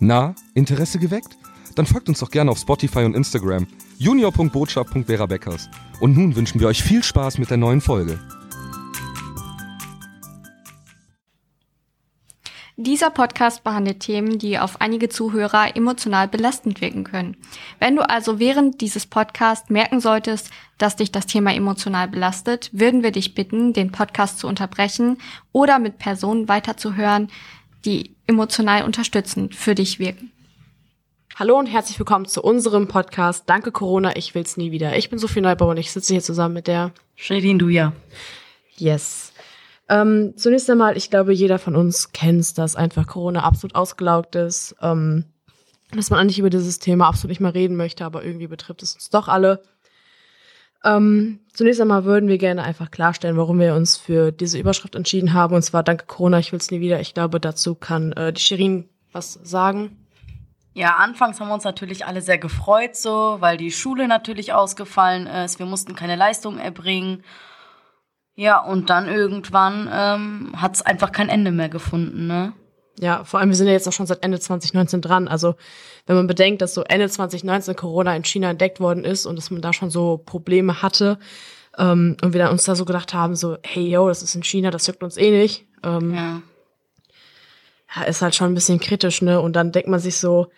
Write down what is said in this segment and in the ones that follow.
Na, Interesse geweckt? Dann folgt uns doch gerne auf Spotify und Instagram junior.botschaft.vera Und nun wünschen wir euch viel Spaß mit der neuen Folge. Dieser Podcast behandelt Themen, die auf einige Zuhörer emotional belastend wirken können. Wenn du also während dieses Podcasts merken solltest, dass dich das Thema emotional belastet, würden wir dich bitten, den Podcast zu unterbrechen oder mit Personen weiterzuhören, die emotional unterstützend für dich wirken. Hallo und herzlich willkommen zu unserem Podcast Danke Corona, ich will's nie wieder. Ich bin Sophie Neubauer und ich sitze hier zusammen mit der Shadin Duja. Yes. Ähm, zunächst einmal, ich glaube, jeder von uns kennt, dass einfach Corona absolut ausgelaugt ist, ähm, dass man eigentlich über dieses Thema absolut nicht mehr reden möchte, aber irgendwie betrifft es uns doch alle. Ähm, zunächst einmal würden wir gerne einfach klarstellen, warum wir uns für diese Überschrift entschieden haben. Und zwar danke Corona, ich will es nie wieder. Ich glaube, dazu kann äh, die Shirin was sagen. Ja, anfangs haben wir uns natürlich alle sehr gefreut, so, weil die Schule natürlich ausgefallen ist. Wir mussten keine Leistung erbringen. Ja, und dann irgendwann ähm, hat es einfach kein Ende mehr gefunden, ne? Ja, vor allem, wir sind ja jetzt auch schon seit Ende 2019 dran. Also, wenn man bedenkt, dass so Ende 2019 Corona in China entdeckt worden ist und dass man da schon so Probleme hatte ähm, und wir dann uns da so gedacht haben, so, hey, yo, das ist in China, das juckt uns eh nicht. Ähm, ja. ja, ist halt schon ein bisschen kritisch, ne? Und dann denkt man sich so,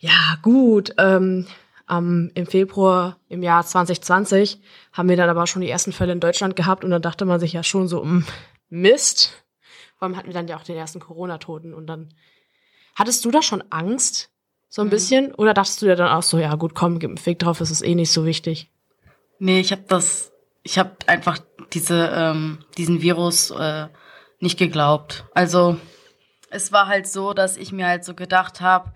ja, gut, ähm, ähm, im Februar im Jahr 2020 haben wir dann aber schon die ersten Fälle in Deutschland gehabt und dann dachte man sich ja schon so, mh, Mist. Vor allem hatten wir dann ja auch den ersten Corona-Toten und dann hattest du da schon Angst? So ein mhm. bisschen? Oder dachtest du dir dann auch so, ja gut, komm, gib einen Fick drauf, es ist eh nicht so wichtig? Nee, ich habe das, ich habe einfach diese, ähm, diesen Virus äh, nicht geglaubt. Also es war halt so, dass ich mir halt so gedacht habe,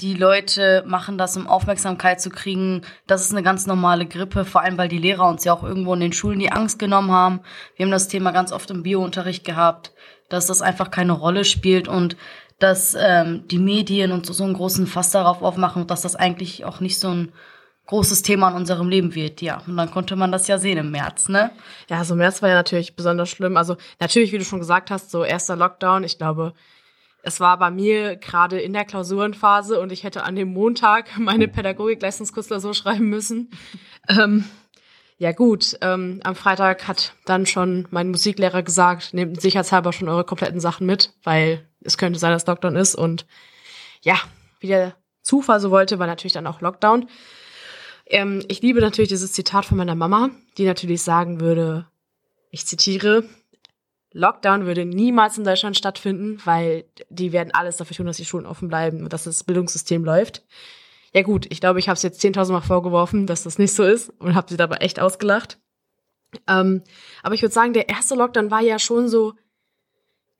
die Leute machen das, um Aufmerksamkeit zu kriegen. Das ist eine ganz normale Grippe, vor allem weil die Lehrer uns ja auch irgendwo in den Schulen die Angst genommen haben. Wir haben das Thema ganz oft im Biounterricht gehabt, dass das einfach keine Rolle spielt und dass ähm, die Medien und so, so einen großen Fass darauf aufmachen und dass das eigentlich auch nicht so ein großes Thema in unserem Leben wird, ja. Und dann konnte man das ja sehen im März, ne? Ja, so März war ja natürlich besonders schlimm. Also natürlich, wie du schon gesagt hast, so erster Lockdown. Ich glaube, es war bei mir gerade in der Klausurenphase und ich hätte an dem Montag meine Pädagogikleistungskursklausur schreiben müssen. ähm, ja gut, ähm, am Freitag hat dann schon mein Musiklehrer gesagt, nehmt sicherheitshalber schon eure kompletten Sachen mit, weil es könnte sein, dass Lockdown ist. Und ja, wie der Zufall so wollte, war natürlich dann auch Lockdown. Ähm, ich liebe natürlich dieses Zitat von meiner Mama, die natürlich sagen würde, ich zitiere, Lockdown würde niemals in Deutschland stattfinden, weil die werden alles dafür tun, dass die Schulen offen bleiben und dass das Bildungssystem läuft. Ja gut, ich glaube, ich habe es jetzt 10.000 Mal vorgeworfen, dass das nicht so ist und habe sie dabei echt ausgelacht. Ähm, aber ich würde sagen, der erste Lockdown war ja schon so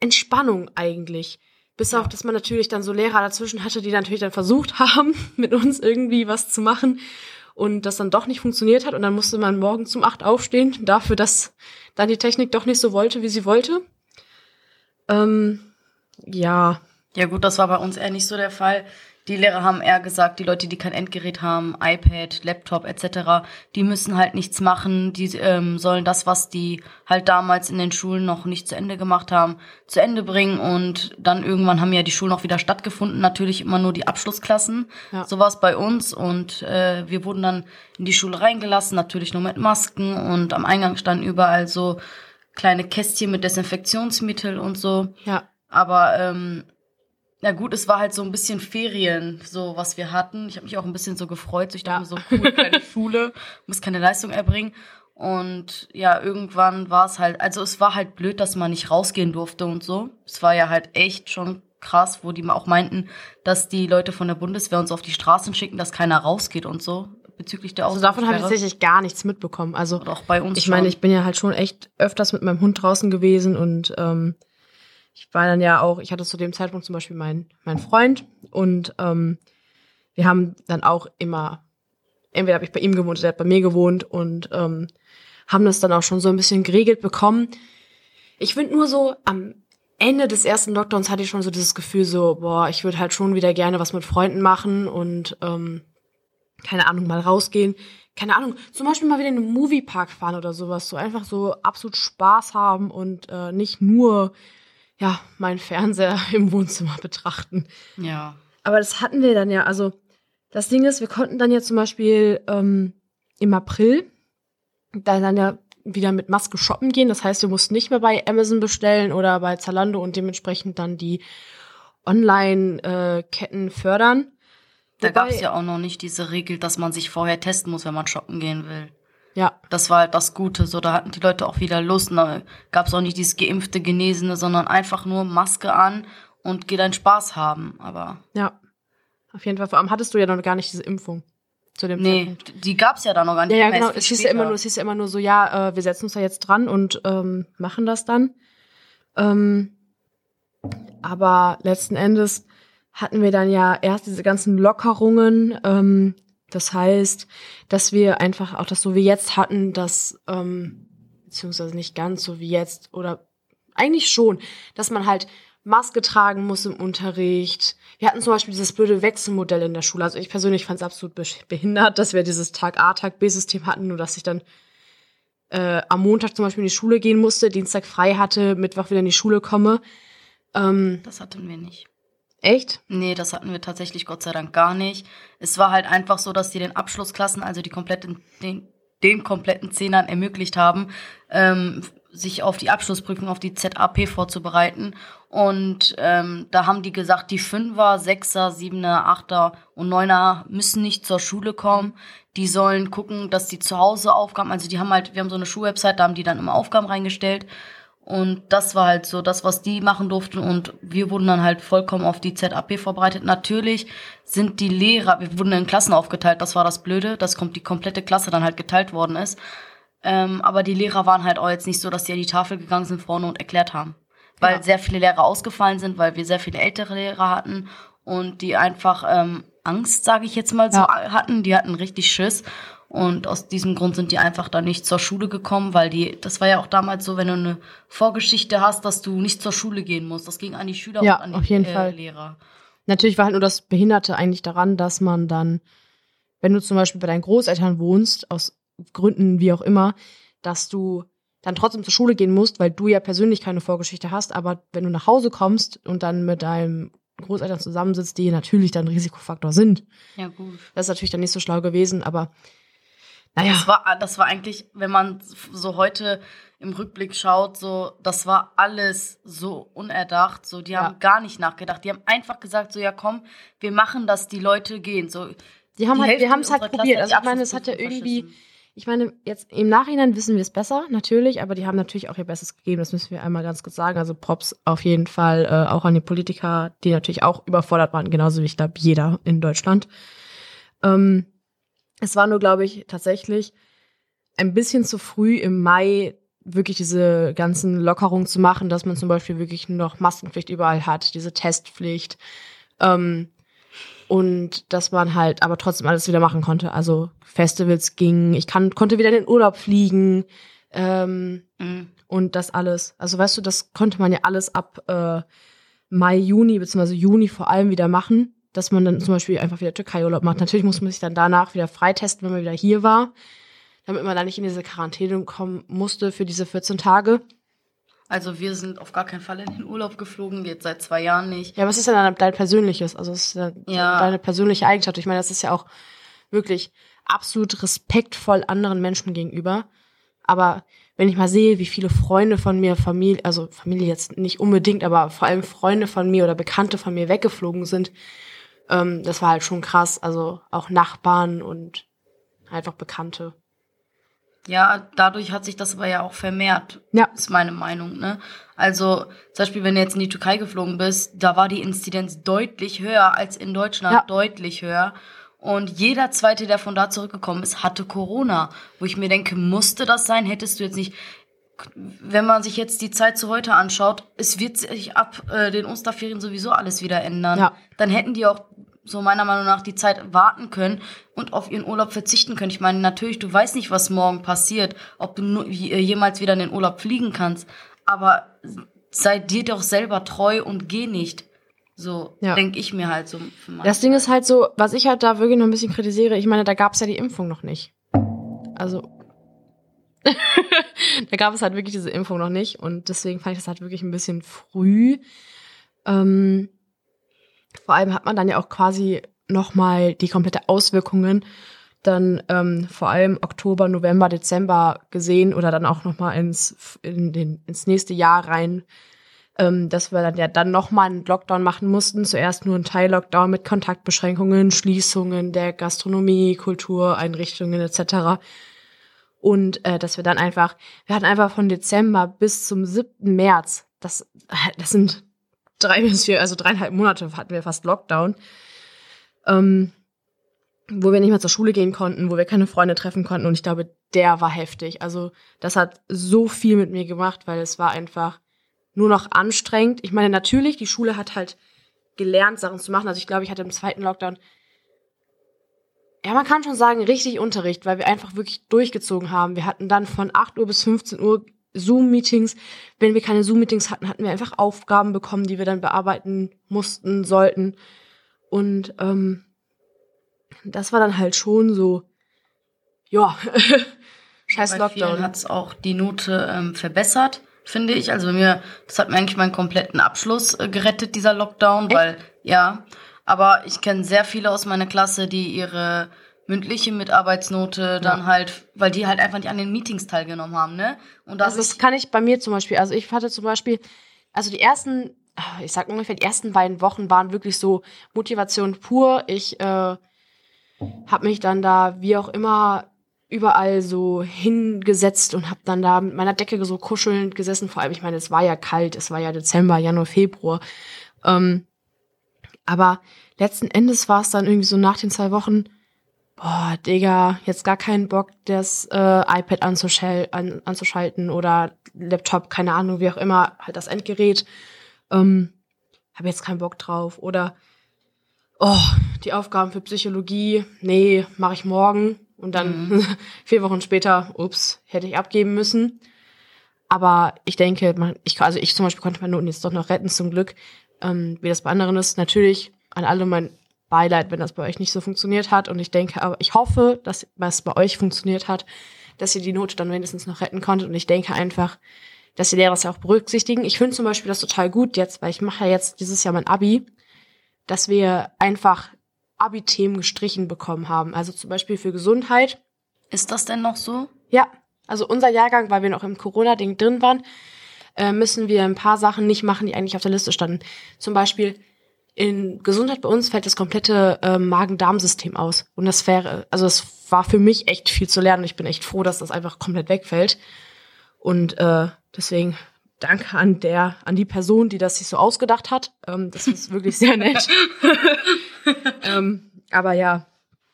Entspannung eigentlich. Bis ja. auf, dass man natürlich dann so Lehrer dazwischen hatte, die natürlich dann versucht haben, mit uns irgendwie was zu machen und das dann doch nicht funktioniert hat und dann musste man morgen zum acht aufstehen, dafür, dass dann die Technik doch nicht so wollte, wie sie wollte. Ähm, ja. Ja gut, das war bei uns eher nicht so der Fall. Die Lehrer haben eher gesagt, die Leute, die kein Endgerät haben, iPad, Laptop etc., die müssen halt nichts machen. Die ähm, sollen das, was die halt damals in den Schulen noch nicht zu Ende gemacht haben, zu Ende bringen. Und dann irgendwann haben ja die Schulen auch wieder stattgefunden. Natürlich immer nur die Abschlussklassen. Ja. So war es bei uns. Und äh, wir wurden dann in die Schule reingelassen, natürlich nur mit Masken. Und am Eingang standen überall so kleine Kästchen mit Desinfektionsmittel und so. Ja. Aber ähm, ja gut, es war halt so ein bisschen Ferien, so was wir hatten. Ich habe mich auch ein bisschen so gefreut. Ich dachte ja. mir so, cool, keine Schule, muss keine Leistung erbringen. Und ja, irgendwann war es halt, also es war halt blöd, dass man nicht rausgehen durfte und so. Es war ja halt echt schon krass, wo die auch meinten, dass die Leute von der Bundeswehr uns auf die Straßen schicken, dass keiner rausgeht und so bezüglich der Also davon habe ich tatsächlich gar nichts mitbekommen. Also auch bei uns. Ich meine, ich bin ja halt schon echt öfters mit meinem Hund draußen gewesen und ähm, ich war dann ja auch, ich hatte zu dem Zeitpunkt zum Beispiel meinen mein Freund und ähm, wir haben dann auch immer, entweder habe ich bei ihm gewohnt oder er hat bei mir gewohnt und ähm, haben das dann auch schon so ein bisschen geregelt bekommen. Ich finde nur so, am Ende des ersten Lockdowns hatte ich schon so dieses Gefühl so, boah, ich würde halt schon wieder gerne was mit Freunden machen und ähm, keine Ahnung, mal rausgehen. Keine Ahnung, zum Beispiel mal wieder in einen Moviepark fahren oder sowas. So einfach so absolut Spaß haben und äh, nicht nur ja, meinen Fernseher im Wohnzimmer betrachten. Ja. Aber das hatten wir dann ja. Also das Ding ist, wir konnten dann ja zum Beispiel ähm, im April da dann ja wieder mit Maske shoppen gehen. Das heißt, wir mussten nicht mehr bei Amazon bestellen oder bei Zalando und dementsprechend dann die Online-Ketten fördern. Da gab es ja auch noch nicht diese Regel, dass man sich vorher testen muss, wenn man shoppen gehen will. Ja, Das war halt das Gute. So, da hatten die Leute auch wieder Lust. Und Da gab es auch nicht dieses geimpfte, Genesene, sondern einfach nur Maske an und geh deinen Spaß haben. Aber ja. Auf jeden Fall. Vor allem hattest du ja noch gar nicht diese Impfung zu dem nee, Zeitpunkt. die gab es ja da noch gar nicht. Ja, ja, genau. Es hieß ja, immer nur, es hieß ja immer nur so, ja, äh, wir setzen uns da jetzt dran und ähm, machen das dann. Ähm, aber letzten Endes hatten wir dann ja erst diese ganzen Lockerungen. Ähm, das heißt, dass wir einfach auch das so wie jetzt hatten, dass, ähm, beziehungsweise nicht ganz so wie jetzt, oder eigentlich schon, dass man halt Maske tragen muss im Unterricht. Wir hatten zum Beispiel dieses blöde Wechselmodell in der Schule. Also ich persönlich fand es absolut be- behindert, dass wir dieses Tag A, Tag B-System hatten, nur dass ich dann äh, am Montag zum Beispiel in die Schule gehen musste, Dienstag frei hatte, Mittwoch wieder in die Schule komme. Ähm, Das hatten wir nicht. Echt? Nee, das hatten wir tatsächlich Gott sei Dank gar nicht. Es war halt einfach so, dass die den Abschlussklassen, also die kompletten, den, den kompletten Zehnern ermöglicht haben, ähm, sich auf die Abschlussprüfung, auf die ZAP vorzubereiten. Und ähm, da haben die gesagt, die Fünfer, Sechser, Siebener, Achter und Neuner müssen nicht zur Schule kommen. Die sollen gucken, dass die zu Hause Aufgaben, also die haben halt, wir haben so eine Schulwebsite, da haben die dann immer Aufgaben reingestellt. Und das war halt so das, was die machen durften. Und wir wurden dann halt vollkommen auf die ZAP vorbereitet. Natürlich sind die Lehrer, wir wurden in Klassen aufgeteilt. Das war das Blöde, dass kommt die komplette Klasse dann halt geteilt worden ist. Ähm, aber die Lehrer waren halt auch jetzt nicht so, dass die an die Tafel gegangen sind vorne und erklärt haben. Weil Ja. sehr viele Lehrer ausgefallen sind, weil wir sehr viele ältere Lehrer hatten und die einfach ähm, Angst, sage ich jetzt mal so, Ja. hatten. Die hatten richtig Schiss. Und aus diesem Grund sind die einfach dann nicht zur Schule gekommen, weil die, das war ja auch damals so, wenn du eine Vorgeschichte hast, dass du nicht zur Schule gehen musst. Das ging an die Schüler Ja, und an die auf jeden äh, Fall. Lehrer. Natürlich war halt nur das Behinderte eigentlich daran, dass man dann, wenn du zum Beispiel bei deinen Großeltern wohnst, aus Gründen wie auch immer, dass du dann trotzdem zur Schule gehen musst, weil du ja persönlich keine Vorgeschichte hast, aber wenn du nach Hause kommst und dann mit deinem Großeltern zusammensitzt, die natürlich dann ein Risikofaktor sind, Ja, gut. das ist natürlich dann nicht so schlau gewesen, aber naja. Das war, das war eigentlich, wenn man so heute im Rückblick schaut, so, das war alles so unerdacht. So, die Ja. haben gar nicht nachgedacht. Die haben einfach gesagt, so, ja, komm, wir machen, dass die Leute gehen. So, Die haben Die halt, wir haben es halt probiert. Also ich meine, es hat ja irgendwie, ich meine, jetzt im Nachhinein wissen wir es besser, natürlich, aber die haben natürlich auch ihr Bestes gegeben, das müssen wir einmal ganz kurz sagen. Also Props auf jeden Fall äh, auch an die Politiker, die natürlich auch überfordert waren, genauso wie ich glaube jeder in Deutschland. Ähm, es war nur, glaube ich, tatsächlich ein bisschen zu früh im Mai wirklich diese ganzen Lockerungen zu machen, dass man zum Beispiel wirklich noch Maskenpflicht überall hat, diese Testpflicht. Ähm, und dass man halt aber trotzdem alles wieder machen konnte. Also Festivals gingen, ich kann, konnte wieder in den Urlaub fliegen ähm, Mhm. und das alles. Also weißt du, das konnte man ja alles ab äh, Mai, Juni beziehungsweise Juni vor allem wieder machen, dass man dann zum Beispiel einfach wieder Türkei-Urlaub macht. Natürlich muss man sich dann danach wieder freitesten, wenn man wieder hier war, damit man dann nicht in diese Quarantäne kommen musste für diese 14 Tage. Also wir sind auf gar keinen Fall in den Urlaub geflogen, jetzt seit zwei Jahren nicht. Ja, es ist ja dann dein persönliches, also es ist ja, Ja. deine persönliche Eigenschaft. Ich meine, das ist ja auch wirklich absolut respektvoll anderen Menschen gegenüber. Aber wenn ich mal sehe, wie viele Freunde von mir, Familie, also Familie jetzt nicht unbedingt, aber vor allem Freunde von mir oder Bekannte von mir weggeflogen sind, ähm, das war halt schon krass. Also auch Nachbarn und einfach Bekannte. Ja, dadurch hat sich das aber ja auch vermehrt, Ja. ist meine Meinung. Ne? Also zum Beispiel, wenn du jetzt in die Türkei geflogen bist, da war die Inzidenz deutlich höher als in Deutschland, Ja. deutlich höher. Und jeder Zweite, der von da zurückgekommen ist, hatte Corona. Wo ich mir denke, musste das sein? Hättest du jetzt nicht... Wenn man sich jetzt die Zeit zu heute anschaut, es wird sich ab äh, den Osterferien sowieso alles wieder ändern. Ja. Dann hätten die auch so meiner Meinung nach die Zeit warten können und auf ihren Urlaub verzichten können. Ich meine, natürlich, du weißt nicht, was morgen passiert, ob du nur, äh, jemals wieder in den Urlaub fliegen kannst. Aber sei dir doch selber treu und geh nicht. So Ja. denke ich mir halt so. Das Ding ist halt so, was ich halt da wirklich noch ein bisschen kritisiere, ich meine, da gab es ja die Impfung noch nicht. Also, da gab es halt wirklich diese Impfung noch nicht und deswegen fand ich das halt wirklich ein bisschen früh. Ähm, vor allem hat man dann ja auch quasi nochmal die komplette Auswirkungen dann ähm, vor allem Oktober, November, Dezember gesehen oder dann auch nochmal ins, in den, ins nächste Jahr rein, ähm, dass wir dann ja dann nochmal einen Lockdown machen mussten. Zuerst nur ein Teil-Lockdown mit Kontaktbeschränkungen, Schließungen der Gastronomie, Kultureinrichtungen etc. Und äh, dass wir dann einfach, wir hatten einfach von Dezember bis zum 7. März, das, das sind drei bis vier, also dreieinhalb Monate hatten wir fast Lockdown. Ähm, wo wir nicht mehr zur Schule gehen konnten, wo wir keine Freunde treffen konnten. Und ich glaube, der war heftig. Also das hat so viel mit mir gemacht, weil es war einfach nur noch anstrengend. Ich meine, natürlich, die Schule hat halt gelernt, Sachen zu machen. Also ich glaube, ich hatte im zweiten Lockdown, ja, man kann schon sagen, richtig Unterricht, weil wir einfach wirklich durchgezogen haben. Wir hatten dann von 8 Uhr bis 15 Uhr Zoom-Meetings. Wenn wir keine Zoom-Meetings hatten, hatten wir einfach Aufgaben bekommen, die wir dann bearbeiten mussten, sollten. Und ähm, das war dann halt schon so, ja, scheiß Bei Lockdown. hat es auch die Note ähm, verbessert, finde ich. Also mir, das hat mir eigentlich meinen kompletten Abschluss äh, gerettet, dieser Lockdown, Echt? weil, ja. Aber ich kenne sehr viele aus meiner Klasse, die ihre mündliche Mitarbeitsnote dann halt, weil die halt einfach nicht an den Meetings teilgenommen haben, ne? Und Also das kann ich bei mir zum Beispiel, also ich hatte zum Beispiel, also die ersten, ich sag ungefähr, die ersten beiden Wochen waren wirklich so Motivation pur. Ich äh, habe mich dann da, wie auch immer, überall so hingesetzt und habe dann da mit meiner Decke so kuschelnd gesessen. Vor allem, ich meine, es war ja kalt, es war ja Dezember, Januar, Februar. Ähm, aber letzten Endes war es dann irgendwie so nach den zwei Wochen, boah, Digga, jetzt gar keinen Bock, das äh, iPad anzuschal an, anzuschalten oder Laptop, keine Ahnung, wie auch immer, halt das Endgerät. Ähm, habe jetzt keinen Bock drauf. Oder oh, die Aufgaben für Psychologie, nee, mache ich morgen. Und dann vier Wochen später, ups, hätte ich abgeben müssen. Aber ich denke, man, ich, also ich zum Beispiel konnte meine Noten jetzt doch noch retten, zum Glück. Ähm, wie das bei anderen ist, natürlich an alle mein Beileid, wenn das bei euch nicht so funktioniert hat. Und ich denke, aber ich hoffe, dass was bei euch funktioniert hat, dass ihr die Note dann wenigstens noch retten konntet. Und ich denke einfach, dass die Lehrer das ja auch berücksichtigen. Ich finde zum Beispiel das total gut jetzt, weil ich mache ja jetzt dieses Jahr mein Abi, dass wir einfach Abi-Themen gestrichen bekommen haben. Also zum Beispiel für Gesundheit. Ist das denn noch so? Ja, also unser Jahrgang, weil wir noch im Corona-Ding drin waren, äh, müssen wir ein paar Sachen nicht machen, die eigentlich auf der Liste standen. Zum Beispiel in Gesundheit bei uns fällt das komplette äh, Magen-Darm-System aus. Und das wäre, also es war für mich echt viel zu lernen. Ich bin echt froh, dass das einfach komplett wegfällt. Und äh, deswegen danke an der, an die Person, die das sich so ausgedacht hat. Ähm, das ist wirklich sehr nett. ähm, aber ja,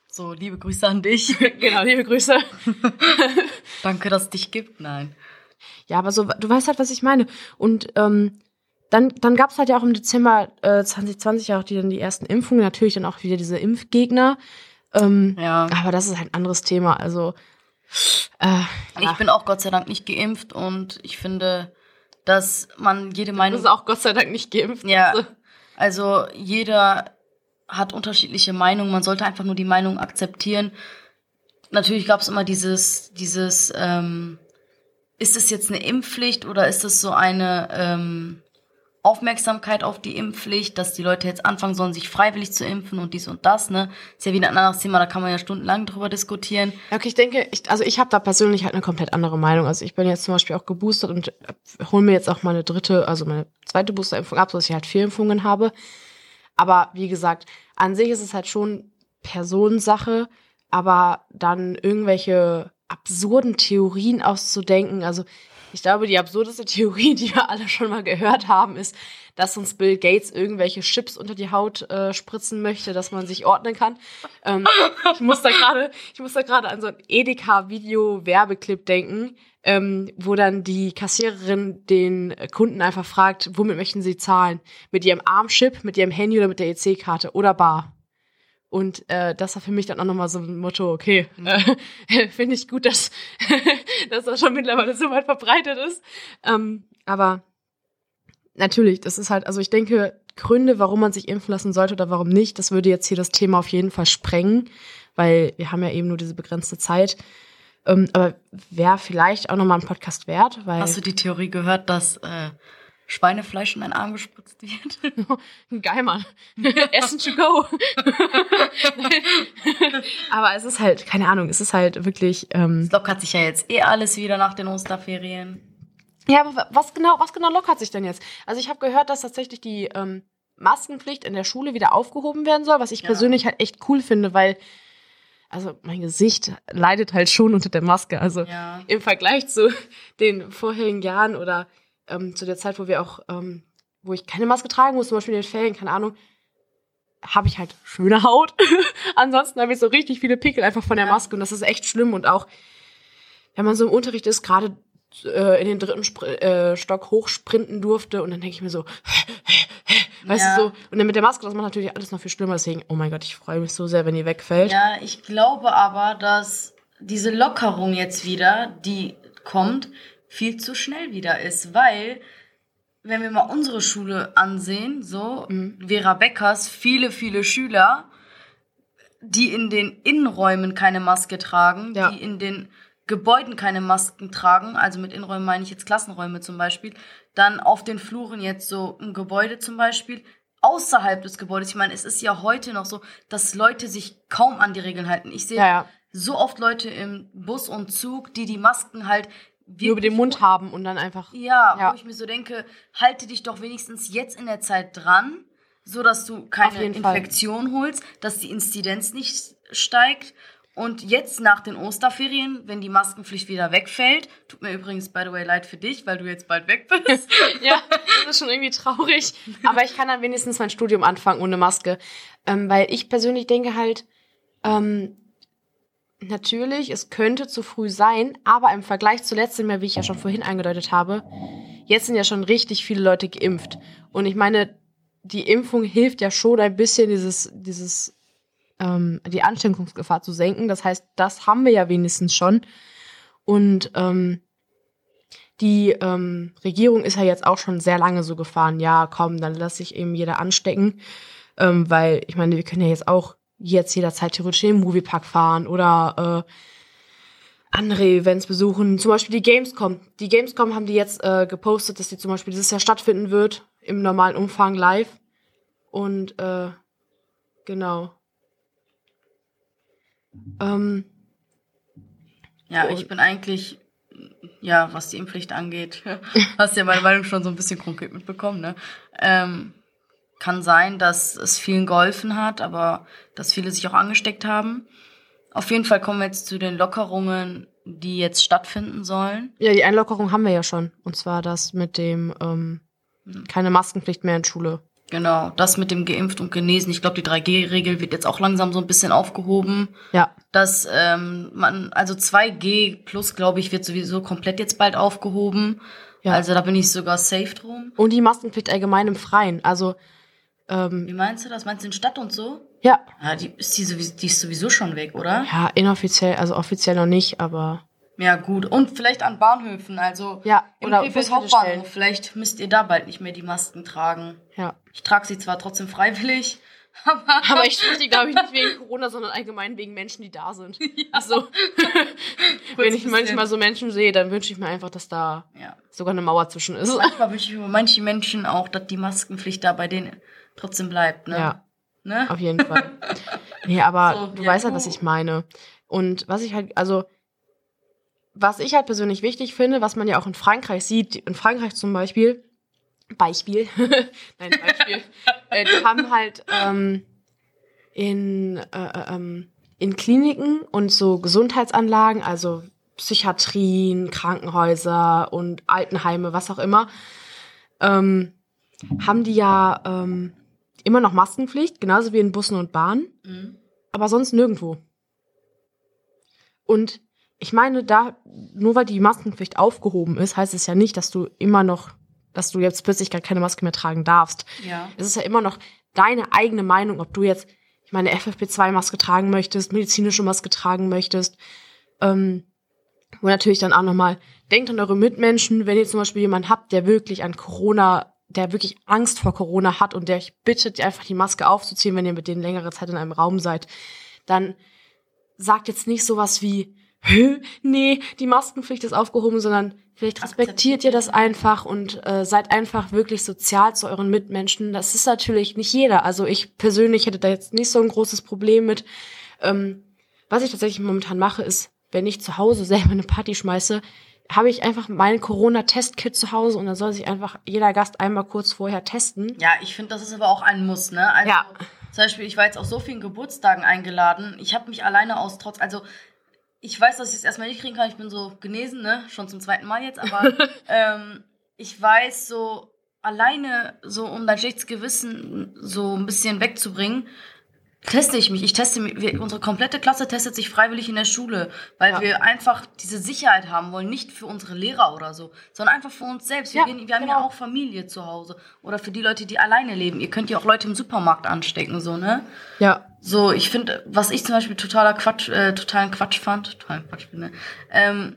So, liebe Grüße an dich. genau, liebe Grüße. Danke, dass es dich gibt. Nein. Ja, aber so, du weißt halt, was ich meine. Und ähm, dann, dann gab es halt ja auch im Dezember äh, 2020 auch die, dann die ersten Impfungen, natürlich dann auch wieder diese Impfgegner. Ähm, Ja. Aber das ist halt ein anderes Thema. Also äh, Ich bin auch Gott sei Dank nicht geimpft und ich finde, dass man jede Meinung. das ist auch Gott sei Dank nicht geimpft. Ja, Also, also jeder hat unterschiedliche Meinungen. Man sollte einfach nur die Meinung akzeptieren. Natürlich gab es immer dieses, dieses, ähm, ist es jetzt eine Impfpflicht oder ist es so eine ähm, Aufmerksamkeit auf die Impfpflicht, dass die Leute jetzt anfangen sollen, sich freiwillig zu impfen und dies und das, ne? Ist ja wieder ein anderes Thema, da kann man ja stundenlang drüber diskutieren. Okay, ich denke, ich, also ich habe da persönlich halt eine komplett andere Meinung. Also ich bin jetzt zum Beispiel auch geboostert und hole mir jetzt auch meine dritte, also meine zweite Boosterimpfung ab, sodass ich halt vier Impfungen habe. Aber wie gesagt, an sich ist es halt schon Personensache, aber dann irgendwelche absurden Theorien auszudenken. Also ich glaube, die absurdeste Theorie, die wir alle schon mal gehört haben, ist, dass uns Bill Gates irgendwelche Chips unter die Haut äh, spritzen möchte, dass man sich ordnen kann. Ähm, ich muss da gerade, an so ein Edeka-Video-Werbeclip denken, ähm, wo dann die Kassiererin den Kunden einfach fragt, womit möchten sie zahlen? Mit ihrem Armchip, mit ihrem Handy oder mit der EC-Karte oder bar? Und äh, das war für mich dann auch nochmal so ein Motto, okay, äh, finde ich gut, dass, dass das schon mittlerweile so weit verbreitet ist. Ähm, aber natürlich, das ist halt, also ich denke, Gründe, warum man sich impfen lassen sollte oder warum nicht, das würde jetzt hier das Thema auf jeden Fall sprengen, weil wir haben ja eben nur diese begrenzte Zeit. Ähm, aber wäre vielleicht auch nochmal ein Podcast wert, weil. Hast du die Theorie gehört, dass äh, Schweinefleisch in deinen Arm gespritzt wird? Geil, Mann. Essen to go. aber es ist halt, keine Ahnung, es ist halt wirklich. Ähm, Es lockert sich ja jetzt eh alles wieder nach den Osterferien. Ja, aber wa- was genau, was genau lockert sich denn jetzt? Also ich habe gehört, dass tatsächlich die ähm, Maskenpflicht in der Schule wieder aufgehoben werden soll, was ich Ja. persönlich halt echt cool finde, weil also mein Gesicht leidet halt schon unter der Maske. Also Ja. im Vergleich zu den vorherigen Jahren oder ähm, zu der Zeit, wo wir auch, ähm, wo ich keine Maske tragen muss, zum Beispiel in den Ferien, keine Ahnung, habe ich halt schöne Haut. Ansonsten habe ich so richtig viele Pickel einfach von der. Maske und das ist echt schlimm und auch, wenn man so im Unterricht ist, gerade äh, in den dritten Spr äh, Stock hochsprinten durfte und dann denke ich mir so, weißt Ja. du so, und dann mit der Maske, das macht natürlich alles noch viel schlimmer, deswegen, oh mein Gott, ich freue mich so sehr, wenn die wegfällt. Ja, ich glaube aber, dass diese Lockerung jetzt wieder, die kommt, viel zu schnell wieder ist, weil wenn wir mal unsere Schule ansehen, so Mhm. Vera Beckers, viele, viele Schüler, die in den Innenräumen keine Maske tragen, Ja. die in den Gebäuden keine Masken tragen, also mit Innenräumen meine ich jetzt Klassenräume zum Beispiel, dann auf den Fluren jetzt so im Gebäude zum Beispiel, außerhalb des Gebäudes. Ich meine, es ist ja heute noch so, dass Leute sich kaum an die Regeln halten. Ich sehe Ja, ja. so oft Leute im Bus und Zug, die die Masken halt Nur über den Mund haben und dann einfach. ja, Ja. wo ich mir so denke, halte dich doch wenigstens jetzt in der Zeit dran, so dass du keine jeden Fall. Infektion holst, dass die Inzidenz nicht steigt. Und jetzt nach den Osterferien, wenn die Maskenpflicht wieder wegfällt, tut mir übrigens by the way leid für dich, weil du jetzt bald weg bist. Ja, das ist schon irgendwie traurig. Aber ich kann dann wenigstens mein Studium anfangen ohne Maske. Ähm, weil ich persönlich denke halt, ähm, natürlich, es könnte zu früh sein, aber im Vergleich zu letztem Jahr, wie ich ja schon vorhin angedeutet habe, jetzt sind ja schon richtig viele Leute geimpft. Und ich meine, die Impfung hilft ja schon ein bisschen, dieses, dieses, ähm, die Ansteckungsgefahr zu senken. Das heißt, das haben wir ja wenigstens schon. Und ähm, die ähm, Regierung ist ja jetzt auch schon sehr lange so gefahren, ja, komm, dann lass sich eben jeder anstecken. Ähm, weil, ich meine, wir können ja jetzt auch jetzt jederzeit theoretisch in den Moviepark fahren oder äh, andere Events besuchen. Zum Beispiel die Gamescom. Die Gamescom haben die jetzt äh, gepostet, dass die zum Beispiel dieses Jahr stattfinden wird, im normalen Umfang live. Und äh, genau. Ähm, Ja, ich bin eigentlich, ja, was die Impfpflicht angeht, hast ja meine Meinung schon so ein bisschen konkret mitbekommen, ne? Ähm, kann sein, dass es vielen geholfen hat, aber dass viele sich auch angesteckt haben. Auf jeden Fall kommen wir jetzt zu den Lockerungen, die jetzt stattfinden sollen. Ja, die Einlockerung haben wir ja schon. Und zwar das mit dem ähm, keine Maskenpflicht mehr in Schule. Genau, das mit dem Geimpft und Genesen. Ich glaube, die 3G-Regel wird jetzt auch langsam so ein bisschen aufgehoben. Ja. Dass ähm, man, also 2G plus, glaube ich, wird sowieso komplett jetzt bald aufgehoben. Ja. Also da bin ich sogar safe drum. Und die Maskenpflicht allgemein im Freien. Also, Wie ähm, meinst du das? Meinst du in Stadt und so? ja. Ja, die ist, die, sowieso, die ist sowieso schon weg, oder? Ja, inoffiziell, also offiziell noch nicht, aber Ja, gut. Und vielleicht an Bahnhöfen, also Ja, im oder Krefeld. Hauptbahnhof. Vielleicht müsst ihr da bald nicht mehr die Masken tragen. ja. Ich trage sie zwar trotzdem freiwillig, aber, Aber ich spreche die, glaube ich, nicht wegen Corona, sondern allgemein wegen Menschen, die da sind. Also, wenn ich manchmal so Menschen sehe, dann wünsche ich mir einfach, dass da ja. sogar eine Mauer zwischen ist. Manchmal wünsche ich mir manche Menschen auch, dass die Maskenpflicht da bei denen trotzdem bleibt, ne? Ja, Ne? auf jeden Fall. Nee, aber So, du ja, weißt halt, du- was ich meine. Und was ich halt, also, was ich halt persönlich wichtig finde, was man ja auch in Frankreich sieht, in Frankreich zum Beispiel, Beispiel, nein, Beispiel, äh, die haben halt ähm, in, äh, äh, ähm, in Kliniken und so Gesundheitsanlagen, also Psychiatrien, Krankenhäuser und Altenheime, was auch immer, ähm, haben die ja ähm, immer noch Maskenpflicht, genauso wie in Bussen und Bahnen, Mhm. aber sonst nirgendwo. Und ich meine, da, nur weil die Maskenpflicht aufgehoben ist, heißt es ja nicht, dass du immer noch, dass du jetzt plötzlich gar keine Maske mehr tragen darfst. Ja. Es ist ja immer noch deine eigene Meinung, ob du jetzt, ich meine, FFP2-Maske tragen möchtest, medizinische Maske tragen möchtest. Ähm, und natürlich dann auch nochmal, denkt an eure Mitmenschen, wenn ihr zum Beispiel jemanden habt, der wirklich an Corona, der wirklich Angst vor Corona hat und der euch bittet, einfach die Maske aufzuziehen, wenn ihr mit denen längere Zeit in einem Raum seid, dann sagt jetzt nicht sowas wie, Hö, nee, die Maskenpflicht ist aufgehoben, sondern vielleicht respektiert ihr das einfach und äh, seid einfach wirklich sozial zu euren Mitmenschen. Das ist natürlich nicht jeder. Also ich persönlich hätte da jetzt nicht so ein großes Problem mit. Ähm, was ich tatsächlich momentan mache, ist, wenn ich zu Hause selber eine Party schmeiße, habe ich einfach mein Corona-Test-Kit zu Hause und dann soll sich einfach jeder Gast einmal kurz vorher testen. Ja, ich finde, das ist aber auch ein Muss, ne? Also, Ja. Zum Beispiel, ich war jetzt auf so vielen Geburtstagen eingeladen. Ich habe mich alleine aus trotz, also ich weiß, dass ich es erstmal nicht kriegen kann. Ich bin so genesen, ne? Schon zum zweiten Mal jetzt, aber ähm, ich weiß so alleine so um dein schlechtes Gewissen so ein bisschen wegzubringen, teste ich mich. Ich teste mich. Wir, unsere komplette Klasse testet sich freiwillig in der Schule, weil Ja. wir einfach diese Sicherheit haben wollen, nicht für unsere Lehrer oder so, sondern einfach für uns selbst. Wir, Ja, gehen, wir haben ja genau. auch Familie zu Hause oder für die Leute, die alleine leben. Ihr könnt ja auch Leute im Supermarkt anstecken, so ne? Ja, So, ich finde, was ich zum Beispiel totaler Quatsch, äh, totalen Quatsch fand, totalen Quatsch finde, ähm,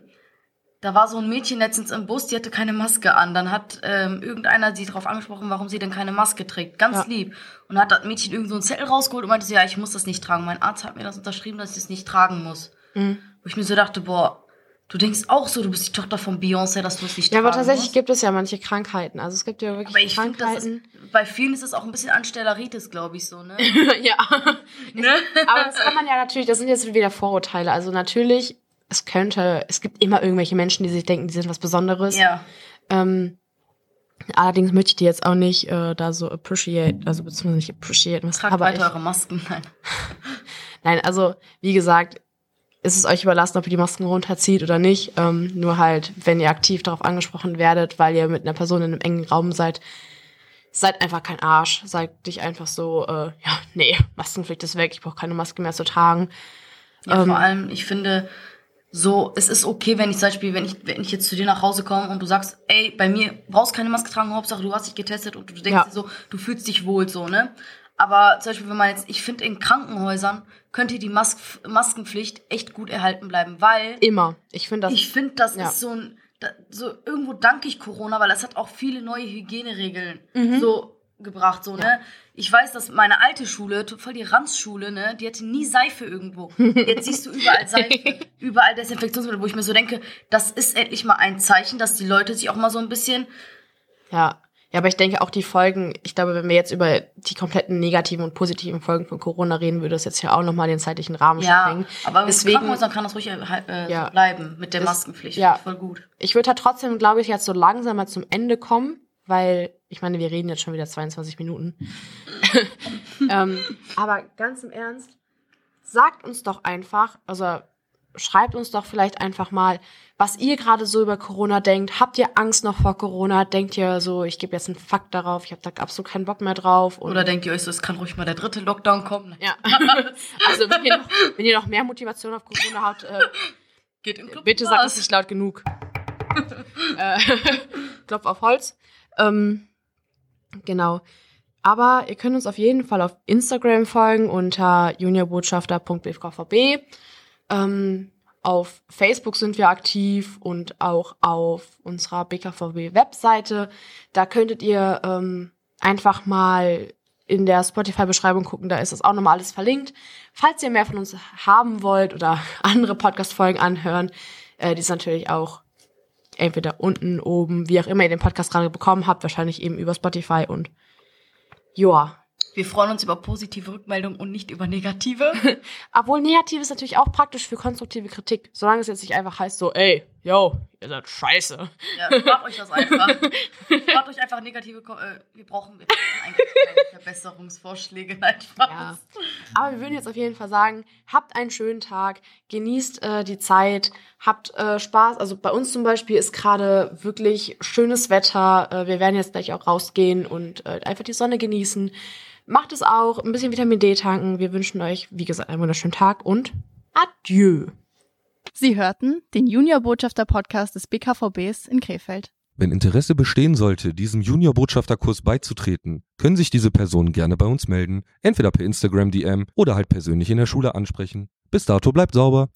da war so ein Mädchen letztens im Bus, die hatte keine Maske an. Dann hat ähm, irgendeiner sie darauf angesprochen, warum sie denn keine Maske trägt. Ganz Ja. lieb. Und hat das Mädchen irgend so einen Zettel rausgeholt und meinte, so, ja, ich muss das nicht tragen. Mein Arzt hat mir das unterschrieben, dass ich das nicht tragen muss. Mhm. Wo ich mir so dachte, boah, du denkst auch so, du bist die Tochter von Beyoncé, dass du es nicht Ja, aber tragen tatsächlich musst. gibt es ja manche Krankheiten. Also es gibt ja wirklich aber ich finde, das ist, Krankheiten. bei vielen ist es auch ein bisschen Anstelleritis, glaube ich, so, ne? ja. ne? Aber das kann man ja natürlich, das sind jetzt wieder Vorurteile. Also natürlich, es könnte, es gibt immer irgendwelche Menschen, die sich denken, die sind was Besonderes. Ja. Ähm, allerdings möchte ich die jetzt auch nicht äh, da so appreciate, also beziehungsweise nicht appreciate, was Tragt aber weiter ich, eure Masken. Nein. Nein, also wie gesagt, ist es euch überlassen, ob ihr die Masken runterzieht oder nicht. Ähm, nur halt, wenn ihr aktiv darauf angesprochen werdet, weil ihr mit einer Person in einem engen Raum seid, seid einfach kein Arsch. Seid dich einfach so, äh, ja, nee, Maskenpflicht ist weg, ich brauche keine Maske mehr zu tragen. Ja, Ähm, vor allem, ich finde, so, es ist okay, wenn ich zum Beispiel, wenn ich, wenn ich jetzt zu dir nach Hause komme und du sagst, ey, bei mir brauchst keine Maske tragen, Hauptsache du hast dich getestet und du denkst Ja. dir so, du fühlst dich wohl so, ne? Aber zum Beispiel, wenn man jetzt, ich finde, in Krankenhäusern könnte die Mas Maskenpflicht echt gut erhalten bleiben, weil Immer. Ich finde das. ich finde, das ja. ist so ein, da, so irgendwo danke ich Corona, weil das hat auch viele neue Hygieneregeln Mhm. so gebracht, so, ne? Ich weiß, dass meine alte Schule, voll die Ranzschule, ne, die hatte nie Seife irgendwo. Jetzt siehst du überall Seife, überall Desinfektionsmittel, wo ich mir so denke, das ist endlich mal ein Zeichen, dass die Leute sich auch mal so ein bisschen, Ja. Ja, aber ich denke auch die Folgen, ich glaube, wenn wir jetzt über die kompletten negativen und positiven Folgen von Corona reden, würde das jetzt ja auch nochmal den zeitlichen Rahmen ja, sprengen. aber Deswegen, Krankenhäusern kann das ruhig äh, Ja. so bleiben mit der Maskenpflicht. ja. Voll gut. ich würde da trotzdem, glaube ich, jetzt so langsam mal zum Ende kommen, weil ich meine, wir reden jetzt schon wieder 22 Minuten. ähm, aber ganz im Ernst, sagt uns doch einfach, also schreibt uns doch vielleicht einfach mal, was ihr gerade so über Corona denkt. Habt ihr Angst noch vor Corona? Denkt ihr so, ich gebe jetzt einen Fakt darauf, ich habe da absolut keinen Bock mehr drauf? Und Oder denkt ihr euch so, es kann ruhig mal der dritte Lockdown kommen? ja. also wenn ihr, noch, wenn ihr noch mehr Motivation auf Corona habt, äh, Geht im Club Bitte sagt das nicht laut genug. äh, Klopf auf Holz. Ähm, genau. Aber ihr könnt uns auf jeden Fall auf Instagram folgen unter juniorbotschafter.bvkvb. Ähm, auf Facebook sind wir aktiv und auch auf unserer BKVB-Webseite. Da könntet ihr ähm, einfach mal in der Spotify-Beschreibung gucken, da ist das auch nochmal alles verlinkt. Falls ihr mehr von uns haben wollt oder andere Podcast-Folgen anhören, äh, die ist natürlich auch entweder unten, oben, wie auch immer ihr den Podcast gerade bekommen habt, wahrscheinlich eben über Spotify und joa. Wir freuen uns über positive Rückmeldungen und nicht über negative. Obwohl negativ ist natürlich auch praktisch für konstruktive Kritik, solange es jetzt nicht einfach heißt so, ey, yo, ihr seid scheiße. Ja, macht euch das einfach. macht euch einfach negative. Ko äh, wir brauchen, eigentlich keine Verbesserungsvorschläge. Nein, Spaß. Ja. Aber wir würden jetzt auf jeden Fall sagen, habt einen schönen Tag, genießt äh, die Zeit, habt äh, Spaß. Also bei uns zum Beispiel ist gerade wirklich schönes Wetter. Äh, wir werden jetzt gleich auch rausgehen und äh, einfach die Sonne genießen. Macht es auch, ein bisschen Vitamin D tanken. Wir wünschen euch, wie gesagt, einen wunderschönen Tag und adieu. Sie hörten den Junior-Botschafter-Podcast des BKVBs in Krefeld. Wenn Interesse bestehen sollte, diesem Junior-Botschafterkurs beizutreten, können sich diese Personen gerne bei uns melden, entweder per Instagram DM oder halt persönlich in der Schule ansprechen. Bis dato bleibt sauber.